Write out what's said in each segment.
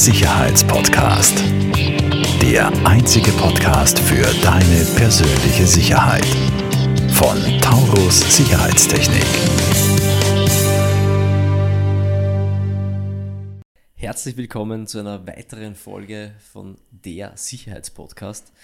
Sicherheitspodcast. Der einzige Podcast für deine persönliche Sicherheit. Von Taurus Sicherheitstechnik. Herzlich willkommen zu einer weiteren Folge von der Sicherheitspodcast.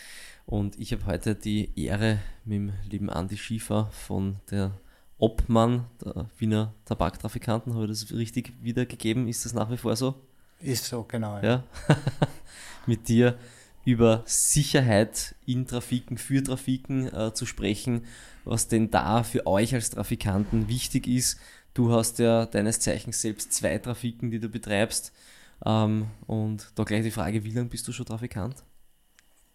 Und ich habe heute die Ehre, mit dem lieben Andi Schiefer von der Obmann der Wiener Tabaktrafikanten, habe ich das richtig wiedergegeben? Ist das nach wie vor so? Ist so, genau. Ja. mit dir über Sicherheit in Trafiken, für Trafiken äh, zu sprechen, was denn da für euch als Trafikanten wichtig ist. Du hast ja deines Zeichens selbst zwei Trafiken, die du betreibst. Ähm, und da gleich die Frage, wie lange bist du schon Trafikant?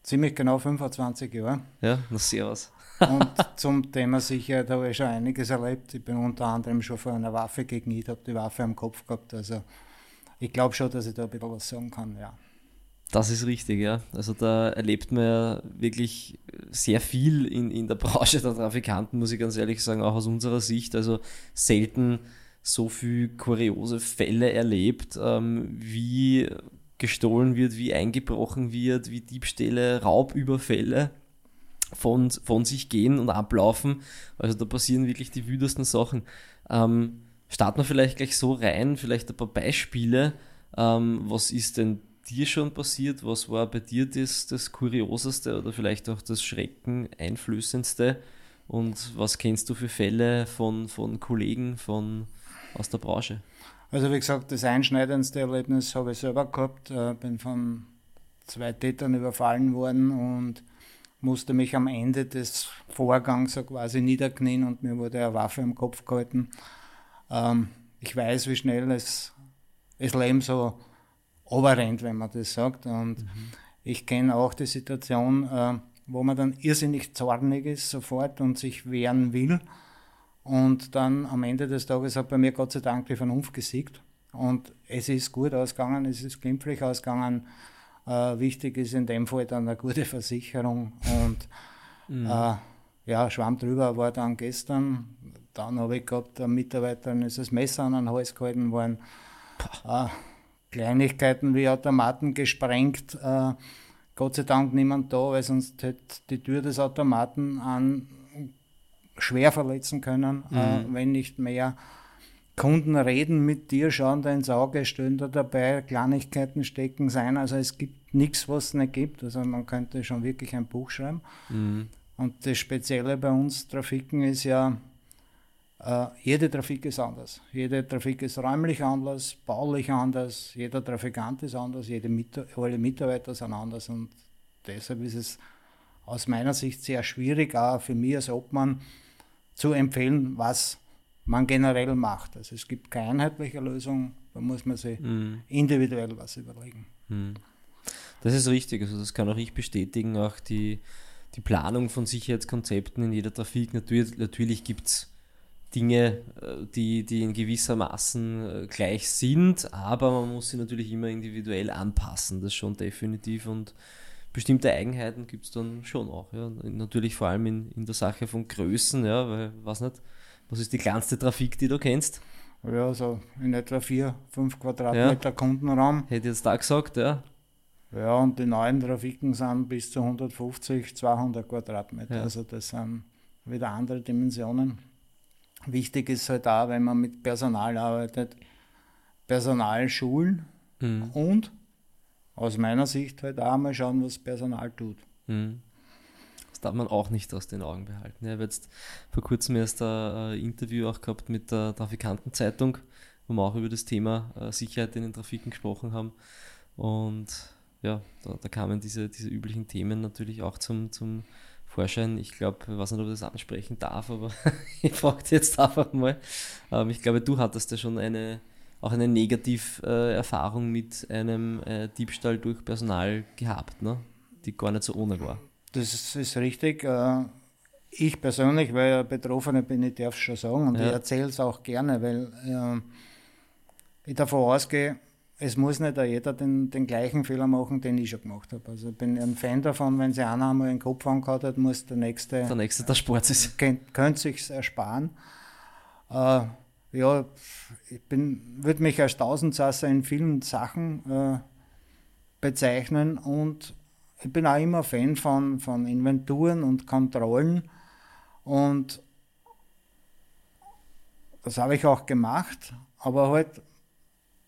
Ziemlich genau 25 Jahre. Ja, na servus. und zum Thema Sicherheit habe ich schon einiges erlebt. Ich bin unter anderem schon vor einer Waffe gegen ich habe die Waffe am Kopf gehabt. Also ich glaube schon, dass ich da ein bisschen was sagen kann, ja. Das ist richtig, ja. Also da erlebt man ja wirklich sehr viel in, in der Branche der Trafikanten, muss ich ganz ehrlich sagen, auch aus unserer Sicht. Also selten so viel kuriose Fälle erlebt, ähm, wie gestohlen wird, wie eingebrochen wird, wie Diebstähle, Raubüberfälle von, von sich gehen und ablaufen. Also da passieren wirklich die wüdesten Sachen. Ähm, starten wir vielleicht gleich so rein, vielleicht ein paar Beispiele. Ähm, was ist denn dir schon passiert? Was war bei dir das, das Kurioseste oder vielleicht auch das Schreckeneinflößendste? Und was kennst du für Fälle von, von Kollegen von, aus der Branche? Also wie gesagt, das einschneidendste Erlebnis habe ich selber gehabt. Äh, bin von zwei Tätern überfallen worden und musste mich am Ende des Vorgangs so quasi niederknien und mir wurde eine Waffe im Kopf gehalten. Ähm, ich weiß, wie schnell es, das Leben so oberrennt, wenn man das sagt. Und mhm. ich kenne auch die Situation, äh, wo man dann irrsinnig zornig ist sofort und sich wehren will und dann am Ende des Tages hat bei mir Gott sei Dank die Vernunft gesiegt. Und es ist gut ausgegangen, es ist glimpflich ausgegangen. Äh, wichtig ist in dem Fall dann eine gute Versicherung. Und mhm. äh, ja, Schwamm drüber war dann gestern. Dann habe ich gehabt, der Mitarbeiter ist das Messer an den Hals gehalten worden. Äh, Kleinigkeiten wie Automaten gesprengt. Äh, Gott sei Dank niemand da, weil sonst hätte die Tür des Automaten an schwer verletzen können, äh, mhm. äh, wenn nicht mehr. Kunden reden mit dir, schauen da ins Auge, stehen da dabei, Kleinigkeiten stecken sein. Also es gibt nichts, was es nicht gibt. Also man könnte schon wirklich ein Buch schreiben. Mhm. Und das Spezielle bei uns Trafiken ist ja, äh, jede Trafik ist anders. Jede Trafik ist räumlich anders, baulich anders, jeder Trafikant ist anders, jede Mit alle Mitarbeiter sind anders. Und deshalb ist es aus meiner Sicht sehr schwierig, auch für mich als Obmann, zu empfehlen, was man generell macht. Also es gibt keine einheitliche Lösung, da muss man sich mhm. individuell was überlegen. Mhm. Das ist richtig, also das kann auch ich bestätigen, auch die, die Planung von Sicherheitskonzepten in jeder Trafik. Natürlich, natürlich gibt es Dinge, äh, die, die in gewisser Maßen äh, gleich sind, aber man muss sie natürlich immer individuell anpassen, das schon definitiv und bestimmte Eigenheiten gibt es dann schon auch. Ja. Natürlich vor allem in, in der Sache von Größen, ja, weil, weiß nicht, was ist die kleinste Trafik, die du kennst? Ja, so in etwa 4, 5 Quadratmeter ja. Kundenraum. Hätte jetzt da gesagt, ja. Ja, und die neuen Trafiken sind bis zu 150, 200 Quadratmeter. Ja. Also das sind wieder andere Dimensionen. Wichtig ist halt auch, wenn man mit Personal arbeitet, Personal schulen mhm. und aus meiner Sicht halt auch mal schauen, was Personal tut. Mhm. Das darf man auch nicht aus den Augen behalten. Ich habe jetzt vor kurzem erst ein Interview auch gehabt mit der Trafikantenzeitung, wo wir auch über das Thema äh, Sicherheit in den Trafiken gesprochen haben. Und ja, da, da kamen diese, diese üblichen Themen natürlich auch zum, zum Vorschein. Ich glaube, ich weiß nicht, ob ich das ansprechen darf, aber ich frage jetzt einfach mal. Ähm, ich glaube, du hattest ja schon eine auch eine Negativerfahrung äh, mit einem äh, Diebstahl durch Personal gehabt, ne? die gar nicht so ohne war. Das ist richtig. Äh, ich persönlich, weil ich Betroffene bin, ich darf es schon sagen und ja. ich erzähle es auch gerne, weil äh, ich davon ausgehe, es muss nicht jeder den, den gleichen Fehler machen, den ich schon gemacht habe. Also ich bin ein Fan davon, wenn sich einer einmal den Kopf angehauen hat, muss der nächste. Der nächste der Sport ist. Könnte sich ersparen. Äh, ja, ich bin, würde mich als Tausendsasser in vielen Sachen äh, bezeichnen und ich bin auch immer Fan von, von Inventuren und Kontrollen und das habe ich auch gemacht, aber halt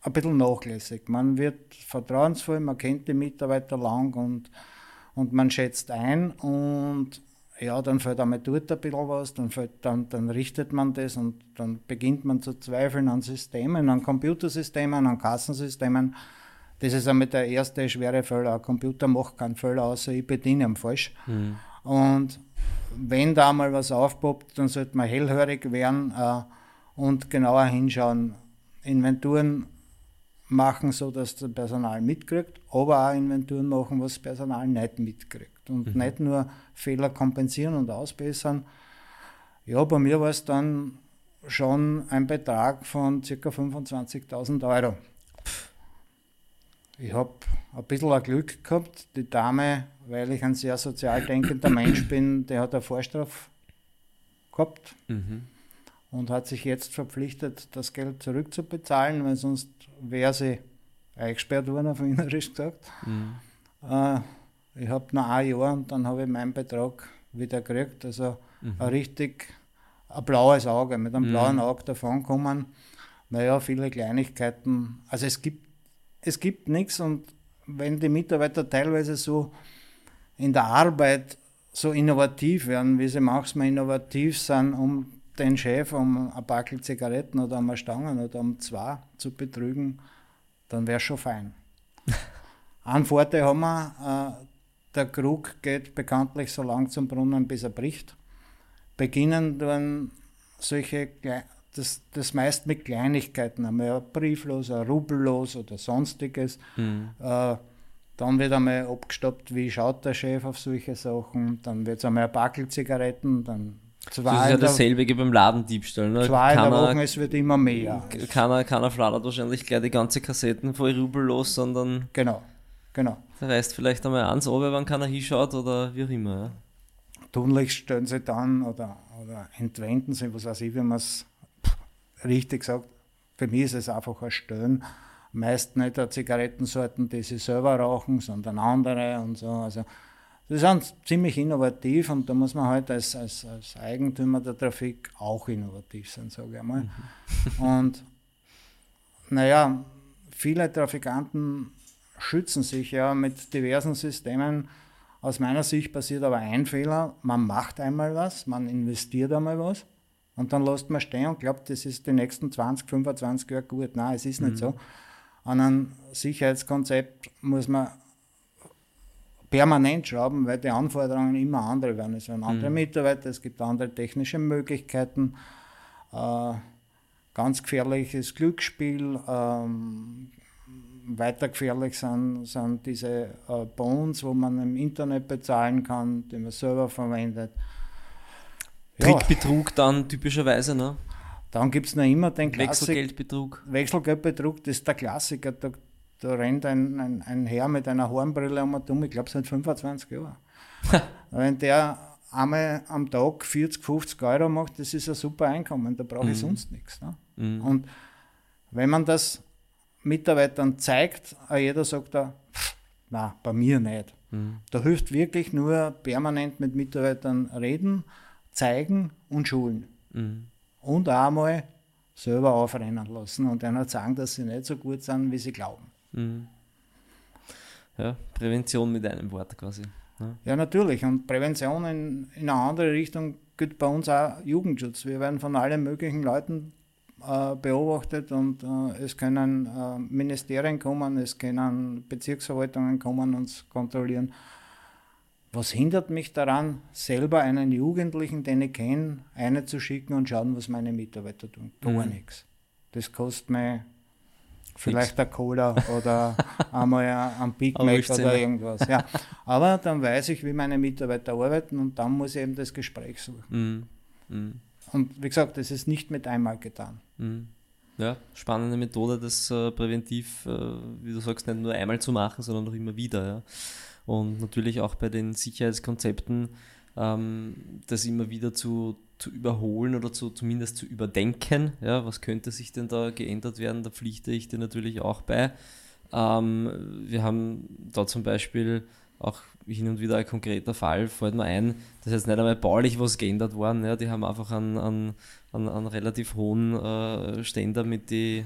ein bisschen nachlässig. Man wird vertrauensvoll, man kennt die Mitarbeiter lang und, und man schätzt ein und ja, dann fällt einmal dort ein bisschen was, dann, fällt, dann, dann richtet man das und dann beginnt man zu zweifeln an Systemen, an Computersystemen, an Kassensystemen. Das ist einmal der erste schwere Fehler. Ein Computer macht keinen Fehler, außer ich bediene ihn falsch. Mhm. Und wenn da mal was aufpoppt, dann sollte man hellhörig werden äh, und genauer hinschauen. Inventuren machen, so dass das Personal mitkriegt, aber auch Inventuren machen, was das Personal nicht mitkriegt. Und mhm. nicht nur Fehler kompensieren und ausbessern. Ja, bei mir war es dann schon ein Betrag von ca. 25.000 Euro. Ich habe ein bisschen ein Glück gehabt. Die Dame, weil ich ein sehr sozial denkender Mensch bin, die hat eine Vorstraf gehabt. Mhm und hat sich jetzt verpflichtet, das Geld zurückzubezahlen, weil sonst wäre sie eingesperrt worden, auf Wienerisch gesagt. Mhm. Äh, ich habe noch ein Jahr und dann habe ich meinen Betrag wieder gekriegt. Also mhm. ein richtig ein blaues Auge, mit einem mhm. blauen Auge davon kommen. Naja, viele Kleinigkeiten. Also es gibt, es gibt nichts und wenn die Mitarbeiter teilweise so in der Arbeit so innovativ werden, wie sie manchmal innovativ sind, um den Chef um ein Backel Zigaretten oder um eine Stange oder um zwei zu betrügen, dann wäre schon fein. Ein Vorteil haben wir, äh, der Krug geht bekanntlich so lang zum Brunnen, bis er bricht. Beginnen dann solche, das, das meist mit Kleinigkeiten, einmal ein Brieflos, ein Rubellos oder sonstiges. Mhm. Äh, dann wird einmal abgestoppt, wie schaut der Chef auf solche Sachen. Dann wird es einmal ein Backel Zigaretten, dann Zwei das ist ja dasselbe wie beim Ladendiebstahl. Ne? Zwei keiner, Wochen, es wird immer mehr. Keiner, keiner fladert wahrscheinlich gleich die ganze Kassetten voll Rubel los, sondern. Genau, genau. Der reißt vielleicht einmal eins runter, wenn keiner hinschaut oder wie auch immer. Ja. Tunlichst stellen sie dann oder, oder entwenden sie, was weiß ich, wie man es richtig sagt. Für mich ist es einfach ein Stöhnen. Meist nicht Zigarettensorten, die sie selber rauchen, sondern andere und so. Also das ist ziemlich innovativ und da muss man halt als, als, als Eigentümer der Trafik auch innovativ sein, sage ich mal. Mhm. und naja, viele Trafikanten schützen sich ja mit diversen Systemen. Aus meiner Sicht passiert aber ein Fehler, man macht einmal was, man investiert einmal was und dann lässt man stehen und glaubt, das ist die nächsten 20, 25 Jahre gut. Nein, es ist nicht mhm. so. An einem Sicherheitskonzept muss man permanent schrauben, weil die Anforderungen immer andere werden. Es werden andere mhm. Mitarbeiter, es gibt andere technische Möglichkeiten. Äh, ganz gefährliches Glücksspiel. Ähm, weiter gefährlich sind, sind diese äh, Bonds, wo man im Internet bezahlen kann, die man selber verwendet. Trickbetrug dann typischerweise, ne? Dann gibt es noch immer den Klassiker. Wechselgeldbetrug. Wechselgeldbetrug, das ist der Klassiker. Da da rennt ein, ein, ein Herr mit einer Hornbrille um und um, ich glaube seit 25 Jahren. Wenn der einmal am Tag 40, 50 Euro macht, das ist ein super Einkommen, da brauche ich mhm. sonst nichts. Ne? Mhm. Und wenn man das Mitarbeitern zeigt, jeder sagt da, na, bei mir nicht. Mhm. Da hilft wirklich nur permanent mit Mitarbeitern reden, zeigen und schulen. Mhm. Und auch mal selber aufrennen lassen und einer sagen, dass sie nicht so gut sind, wie sie glauben. Mhm. Ja, Prävention mit einem Wort quasi. Ja, ja natürlich. Und Prävention in, in eine andere Richtung gilt bei uns auch Jugendschutz. Wir werden von allen möglichen Leuten äh, beobachtet und äh, es können äh, Ministerien kommen, es können Bezirksverwaltungen kommen, uns kontrollieren. Was hindert mich daran, selber einen Jugendlichen, den ich kenne, eine zu schicken und schauen, was meine Mitarbeiter tun? Gar mhm. nichts. Das kostet mir Vielleicht ein Cola oder einmal ein Big Mac oder irgendwas. Ja. Aber dann weiß ich, wie meine Mitarbeiter arbeiten und dann muss ich eben das Gespräch suchen. Mm. Mm. Und wie gesagt, das ist nicht mit einmal getan. Mm. Ja, spannende Methode, das äh, präventiv, äh, wie du sagst, nicht nur einmal zu machen, sondern auch immer wieder. Ja. Und natürlich auch bei den Sicherheitskonzepten ähm, das immer wieder zu, zu überholen oder zu, zumindest zu überdenken. Ja, was könnte sich denn da geändert werden? Da pflichte ich dir natürlich auch bei. Ähm, wir haben da zum Beispiel auch hin und wieder ein konkreter Fall, fällt mir ein, dass jetzt nicht einmal baulich was geändert worden. Ja, die haben einfach einen, einen, einen, einen relativ hohen äh, Ständer mit den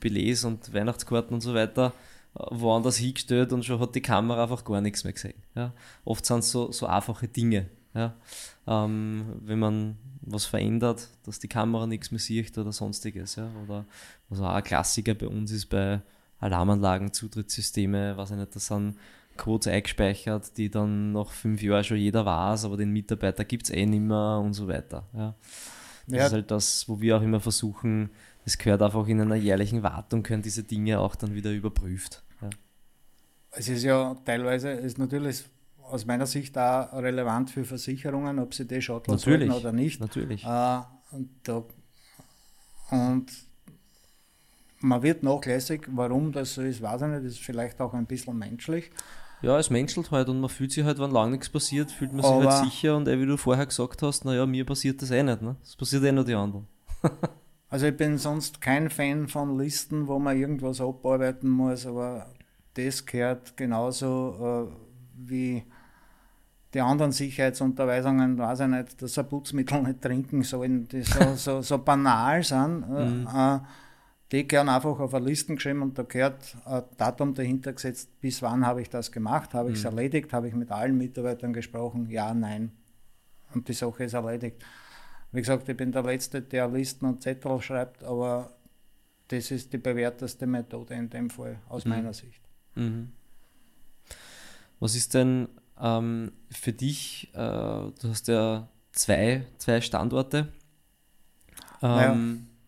Billets und Weihnachtskarten und so weiter äh, woanders hingestellt und schon hat die Kamera einfach gar nichts mehr gesehen. Ja. Oft sind es so, so einfache Dinge. Ja. Ähm, wenn man was verändert, dass die Kamera nichts mehr sieht oder sonstiges. Ja. Oder was auch ein Klassiker bei uns ist bei Alarmanlagen, Zutrittssysteme, was ich nicht, das sind Codes eingespeichert, die dann nach fünf Jahren schon jeder weiß, aber den Mitarbeiter gibt es eh nicht mehr und so weiter. Ja. Das ja. ist halt das, wo wir auch immer versuchen, es gehört einfach in einer jährlichen Wartung, können diese Dinge auch dann wieder überprüft. Ja. Es ist ja teilweise, ist natürlich aus meiner Sicht auch relevant für Versicherungen, ob sie das schotteln sollten oder nicht. Natürlich. Äh, und, da, und man wird nachlässig, warum das so ist, weiß ich nicht, das ist vielleicht auch ein bisschen menschlich. Ja, es menschelt halt und man fühlt sich halt, wenn lang nichts passiert, fühlt man sich halt Aber halt sicher und wie du vorher gesagt hast, naja, mir passiert das eh nicht, ne? Das passiert eh nur die anderen. also ich bin sonst kein Fan von Listen, wo man irgendwas abarbeiten muss, aber das gehört genauso äh, wie die anderen Sicherheitsunterweisungen, weiß ich nicht, dass ein Putzmittel nicht trinken sollen, die so, so, so banal sind. Äh, mhm. Äh, die gehören einfach auf eine Liste geschrieben und da gehört ein Datum dahinter gesetzt, bis wann habe ich das gemacht, habe ich es mhm. erledigt, habe ich mit allen Mitarbeitern gesprochen, ja, nein. Und die Sache ist erledigt. Wie gesagt, ich bin der Letzte, der Listen und Zettel schreibt, aber das ist die bewährteste Methode in dem Fall, aus mhm. meiner Sicht. Mhm. Was ist denn ähm, für dich, äh, du hast ja zwei, zwei Standorte. Ähm, naja,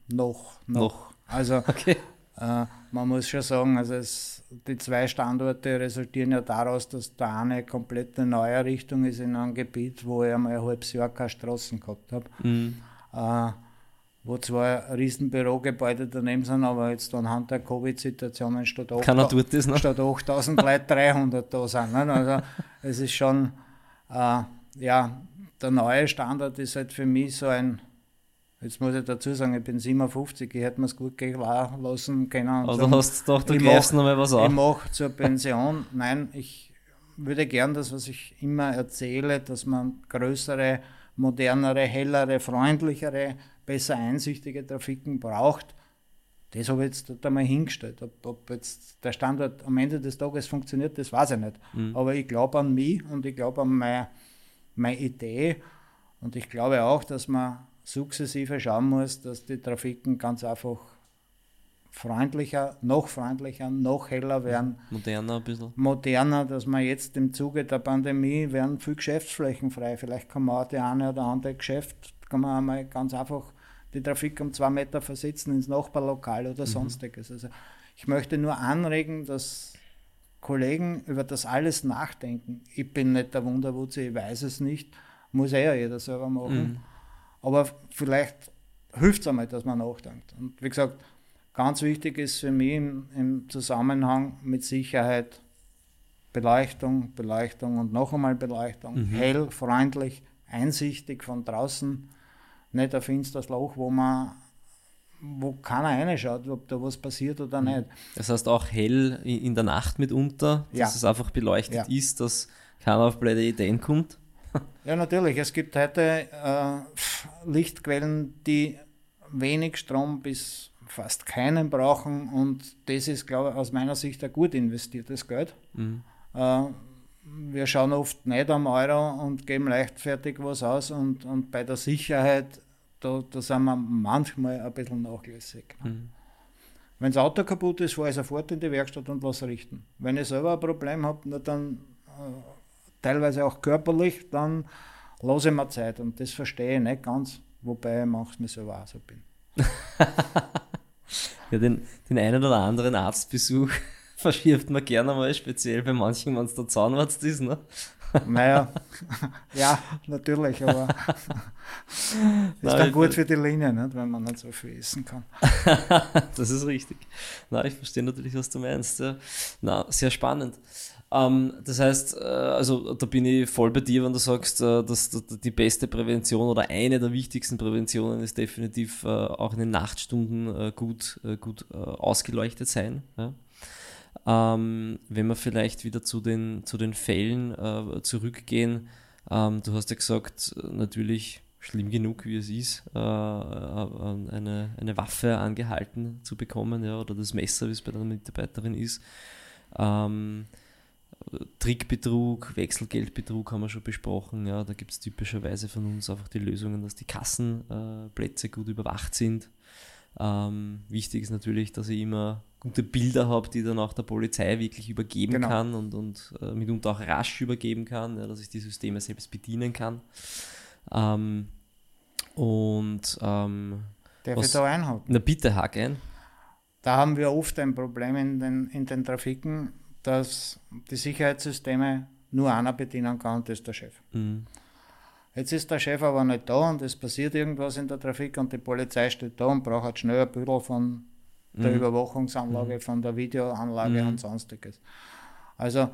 noch, noch. noch. Also okay. äh, man muss schon sagen, also es, die zwei Standorte resultieren ja daraus, dass der eine komplette Neuerrichtung ist in einem Gebiet, wo ich einmal ein halbes Jahr keine Straßen gehabt habe. Mhm. Äh, wo zwei Riesenbürogebäude daneben sind, aber jetzt anhand der Covid-Situation statt, 8, statt 8000 Leute 300 da sind. Nicht? Also es ist schon, äh, ja, der neue Standard ist halt für mich so ein Jetzt muss ich dazu sagen, ich bin 57, ich hätte mir es gut gehen lassen können. Also sagen, hast du doch, du greifst noch mal was an. Ich mache zur Pension. Nein, ich würde gern das, was ich immer erzähle, dass man größere, modernere, hellere, freundlichere, besser einsichtige Trafiken braucht. Das habe ich jetzt einmal hingestellt. Ob, ob, jetzt der Standort am Ende des Tages funktioniert, das weiß ich nicht. Mhm. Aber ich glaube an mich und ich glaube an meine, meine Idee. Und ich glaube auch, dass man sukzessive schauen muss, dass die Trafiken ganz einfach freundlicher, noch freundlicher, noch heller werden. Moderner ein bisschen. Moderner, dass man jetzt im Zuge der Pandemie werden viel Geschäftsflächen frei. Vielleicht kann man auch die eine oder andere Geschäft, kann man einmal ganz einfach die Trafik um zwei Meter versetzen ins Nachbarlokal oder mhm. sonstiges. Also ich möchte nur anregen, dass Kollegen über das alles nachdenken. Ich bin nicht der Wunderwutze, ich weiß es nicht. Muss eh ja jeder selber machen. Mhm. Aber vielleicht hilft es einmal, dass man nachdenkt. Und wie gesagt, ganz wichtig ist für mich im, im Zusammenhang mit Sicherheit Beleuchtung, Beleuchtung und noch einmal Beleuchtung. Mhm. Hell, freundlich, einsichtig von draußen. Nicht ein finsteres Loch, wo man wo keiner reinschaut, ob da was passiert oder mhm. nicht. Das heißt auch hell in der Nacht mitunter, dass ja. es einfach beleuchtet ja. ist, dass keiner auf blöde Ideen kommt. Ja, natürlich. Es gibt heute äh, Lichtquellen, die wenig Strom bis fast keinen brauchen und das ist, glaube ich, aus meiner Sicht ein gut investiertes Geld. Mhm. Äh, wir schauen oft nicht am Euro und geben leichtfertig was aus und, und bei der Sicherheit, da, da sind wir manchmal ein bisschen nachlässig. Mhm. Wenn das Auto kaputt ist, fahre ich sofort in die Werkstatt und lasse richten. Wenn ich selber ein Problem habe, dann äh, teilweise auch körperlich, dann lasse ich mir Zeit. Und das verstehe ich nicht ganz, wobei ich mir selber auch so bin. ja, den, den einen oder anderen Arztbesuch verschiebt man gerne mal, speziell bei manchen, wenn es der Zahnarzt ist, ne? Naja, ja, natürlich, aber ist Nein, dann gut für die Linie, nicht, wenn man nicht so viel essen kann. das ist richtig. Na, ich verstehe natürlich, was du meinst. Ja. Na, sehr spannend. Ähm, das heißt, äh, also da bin ich voll bei dir, wenn du sagst, äh, dass, dass, die beste Prävention oder eine der wichtigsten Präventionen ist definitiv äh, auch in den Nachtstunden äh, gut, äh, gut äh, ausgeleuchtet sein. Ja? Ähm, wenn wir vielleicht wieder zu den, zu den Fällen äh, zurückgehen, ähm, du hast ja gesagt, natürlich schlimm genug, wie es ist, äh, äh, eine, eine Waffe angehalten zu bekommen, ja, oder das Messer, wie es bei der Mitarbeiterin ist. Ähm, Trickbetrug, Wechselgeldbetrug haben wir schon besprochen. Ja, da gibt es typischerweise von uns einfach die Lösungen, dass die Kassenplätze äh, gut überwacht sind. Ähm, wichtig ist natürlich, dass ich immer gute Bilder habe, die dann auch der Polizei wirklich übergeben genau. kann und, und äh, mitunter auch rasch übergeben kann, ja, dass ich die Systeme selbst bedienen kann. Ähm, und ähm, Darf was, ich da einhaken? Na bitte, hack ein. Da haben wir oft ein Problem in den, in den Trafiken, dass die Sicherheitssysteme nur einer bedienen kann und das ist der Chef. Mhm. Jetzt ist der Chef aber nicht da und es passiert irgendwas in der Trafik und die Polizei steht da und braucht schnell ein Büdel von der mhm. Überwachungsanlage, mhm. von der Videoanlage mhm. und sonstiges. Also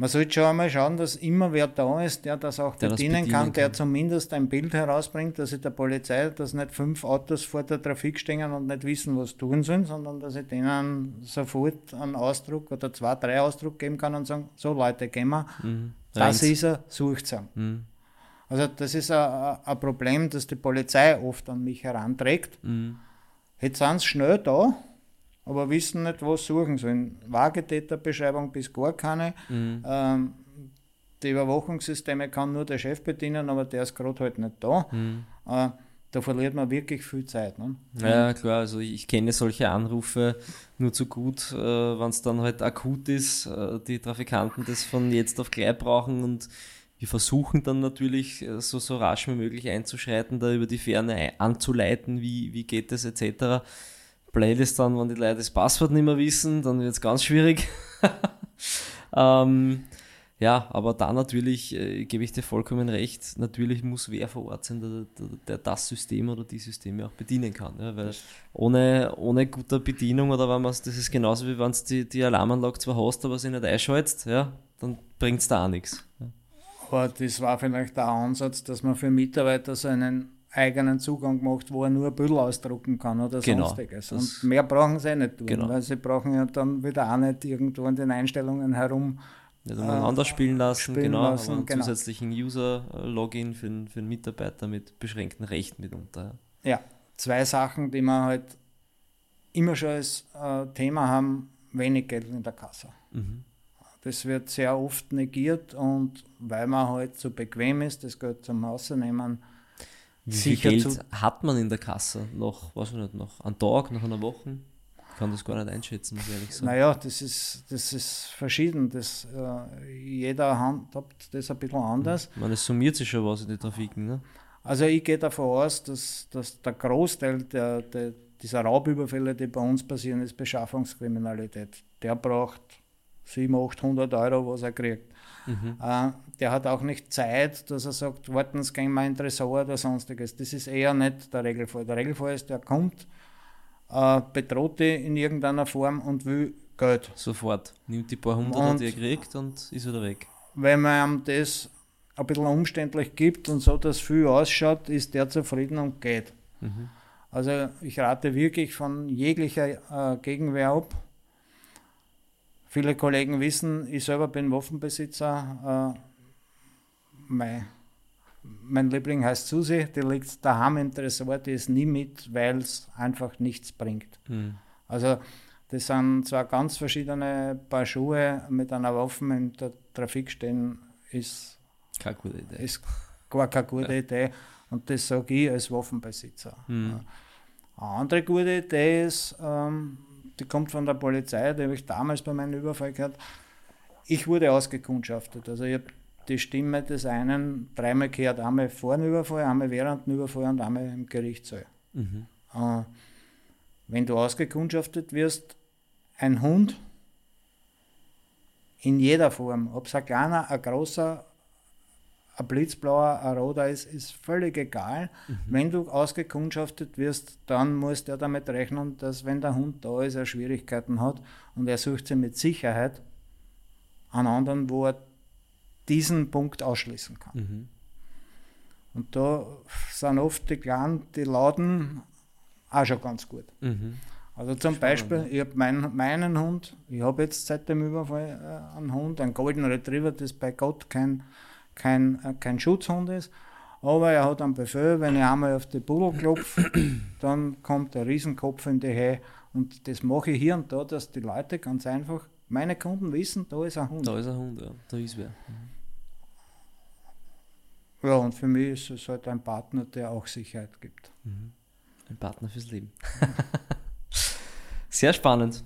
man sollte schon einmal schauen, dass immer wer da ist, der das auch der bedienen, das kann, der zumindest ein Bild herausbringt, dass ich der Polizei, dass nicht fünf Autos vor der Trafik stehen und nicht wissen, was tun sollen, sondern dass ich denen sofort einen Ausdruck oder zwei, drei Ausdruck geben kann und sagen, so Leute, gehen wir, mhm. das ist er, sucht es mhm. Also das ist ein Problem, das die Polizei oft an mich heranträgt. Mhm. Jetzt sind sie schnell da, aber wissen nicht, was suchen sollen. Wagetäterbeschreibung bis gar keine. Mhm. Ähm, die Überwachungssysteme kann nur der Chef bedienen, aber der ist gerade halt nicht da. Mhm. Äh, da verliert man wirklich viel Zeit. Ne? Ja, klar, also ich kenne solche Anrufe nur zu gut, äh, wenn es dann halt akut ist, äh, die Trafikanten das von jetzt auf gleich brauchen und wir versuchen dann natürlich äh, so, so rasch wie möglich einzuschreiten, da über die Ferne anzuleiten, wie, wie geht es etc. Blöd ist dann, wenn die Leute das Passwort nicht mehr wissen, dann wird es ganz schwierig. ähm, ja, aber da natürlich äh, gebe ich dir vollkommen recht, natürlich muss wer vor Ort sein, der, der, der das System oder die Systeme auch bedienen kann. Ja, weil ohne, ohne gute Bedienung oder wenn man das ist genauso wie wenn du die, die Alarmanlage zwar hast, aber sie nicht einschaltet, ja, dann bringt es da auch nichts. Ja. Aber das war vielleicht der Ansatz, dass man für Mitarbeiter so einen eigenen Zugang macht, wo er nur ein Büdel ausdrucken kann oder genau, sonstiges. Und mehr brauchen sie eh nicht tun, genau. weil sie brauchen ja dann wieder auch nicht irgendwo in den Einstellungen herum miteinander äh, spielen lassen, spielen genau, lassen, einen genau. zusätzlichen User-Login für, für einen Mitarbeiter mit beschränkten Rechten mitunter. Ja, zwei Sachen, die wir halt immer schon als äh, Thema haben, wenig Geld in der Kasse. Mhm. Das wird sehr oft negiert und weil man halt so bequem ist, das Geld zum Rausnehmen, wie viel Geld hat man in der Kasse? Noch, was nicht, noch einen Tag, nach einer Woche? Ich kann das gar nicht einschätzen, muss ich ehrlich sagen. Naja, das ist, das ist verschieden. Das, äh, jeder handhabt das ein bisschen anders. Ich meine, es summiert sich schon was in den Trafiken, ne? Also ich gehe davon aus, dass, dass der Großteil der, der, dieser Raubüberfälle, die bei uns passieren, ist Beschaffungskriminalität. Der braucht 700, 800 Euro, was er kriegt. Mhm. Äh, der hat auch nicht Zeit, dass er sagt, warten Sie, gehen wir in Tresor oder sonstiges. Das ist eher nicht der Regelfall. Der Regelfall ist, der kommt, äh, bedroht die in irgendeiner Form und will Geld. Sofort. Nimmt die paar hundert, die er kriegt und ist wieder weg. Wenn man ihm das ein bisschen umständlich gibt und so, dass viel ausschaut, ist der zufrieden und geht. Mhm. Also ich rate wirklich von jeglicher äh, Gegenwehr ab Viele Kollegen wissen, ich selber bin Waffenbesitzer. Äh, mein, mein Liebling heißt Susi, die liegt daheim im Tresor, die ist nie mit, weil es einfach nichts bringt. Mhm. Also das sind zwar ganz verschiedene Paar Schuhe mit einer Waffe in der Trafik stehen, ist keine gute Idee. Ist gar keine gute ja. Idee. Und das sage ich als Waffenbesitzer. Mhm. Eine andere gute Idee ist, ähm, die kommt von der Polizei, die habe ich damals bei meinem Überfall gehört. Ich wurde ausgekundschaftet. Also ich habe die Stimme des einen dreimal gehört, einmal vor dem Überfall, einmal während dem Überfall und einmal im Gerichtssaal. Mhm. Äh, wenn du ausgekundschaftet wirst, ein Hund in jeder Form, ob es ein kleiner, ein großer ein blitzblauer, ein roter ist, ist völlig egal. Mhm. Wenn du ausgekundschaftet wirst, dann musst du damit rechnen, dass wenn der Hund da ist, er Schwierigkeiten hat und er sucht sich mit Sicherheit einen anderen, wo er diesen Punkt ausschließen kann. Mhm. Und da sind oft die Kleinen, die Lauten auch schon ganz gut. Mhm. Also zum Beispiel, ich habe mein, meinen Hund, ich habe jetzt seit dem Überfall äh, einen Hund, einen Golden Retriever, das bei Gott kein, kein, kein Schutzhund ist. Aber er hat einen Befehl, wenn ich einmal auf die Pudel klopfe, dann kommt der Riesenkopf in die Höhe. Und das mache ich hier und da, dass die Leute ganz einfach, meine Kunden wissen, da ist ein Hund. Da ist ein Hund, ja. Da ist wer. Ja, und für mich ist es halt ein Partner, der auch Sicherheit gibt. Ein Partner fürs Leben. Sehr spannend.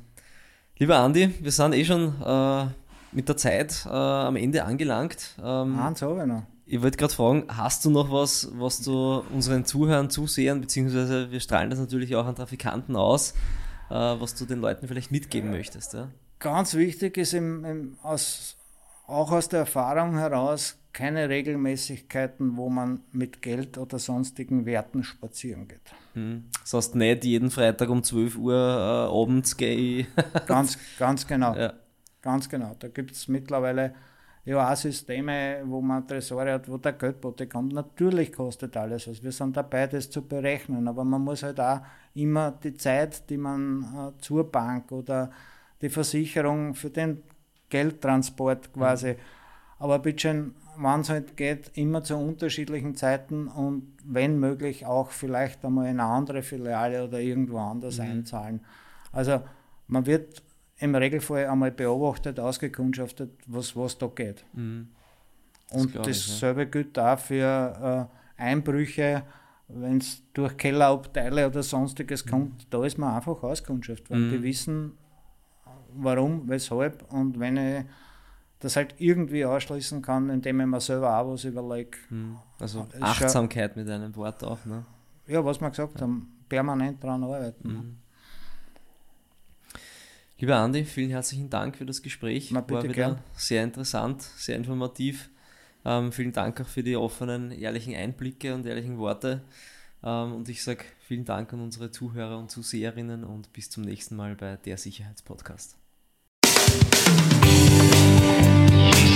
Lieber Andi, wir sind eh schon äh, mit der Zeit äh, am Ende angelangt. Ähm, habe ich noch. ich wollte gerade fragen, hast du noch was, was du unseren Zuhörern, Zusehern, beziehungsweise wir strahlen das natürlich auch an Trafikanten aus, äh, was du den Leuten vielleicht mitgeben möchtest? Ja? Ganz wichtig ist im, im, aus, auch aus der Erfahrung heraus keine Regelmäßigkeiten, wo man mit Geld oder sonstigen Werten spazieren geht. Hm. Das heißt nicht jeden Freitag um 12 Uhr äh, abends gehe ich. Ganz, ganz genau. ja. Ganz genau. Da gibt es mittlerweile ja auch Systeme, wo man Tresore hat, wo der Geldbote kommt. Natürlich kostet alles was. Wir sind dabei, das zu berechnen. Aber man muss halt auch immer die Zeit, die man äh, zur Bank oder die Versicherung für den Geldtransport quasi. Aber bitte wenn es halt geht, immer zu unterschiedlichen Zeiten und wenn möglich auch vielleicht einmal in eine andere Filiale oder irgendwo anders einzahlen. Also man wird im Regelfall einmal beobachtet, ausgekundschaftet, was, was da geht. Mhm. Und glaub ich, dasselbe gilt auch für äh, Einbrüche, wenn es durch Kellerabteile oder sonstiges kommt, da ist man einfach Auskundschaft, weil Mhm. die wissen, warum, weshalb und wenn ich das halt irgendwie ausschließen kann, indem ich mir selber auch was überlege. Hm. Also schon- Achtsamkeit mit einem Wort auch. Ne? Ja, was wir gesagt haben, permanent daran arbeiten. Lieber Andi, vielen herzlichen Dank für das Gespräch. Na, bitte War wieder gern. sehr interessant, sehr informativ. Ähm, vielen Dank auch für die offenen, ehrlichen Einblicke und ehrlichen Worte. Ähm, und ich sage vielen Dank an unsere Zuhörer und Zuseherinnen und bis zum nächsten Mal bei der Sicherheitspodcast.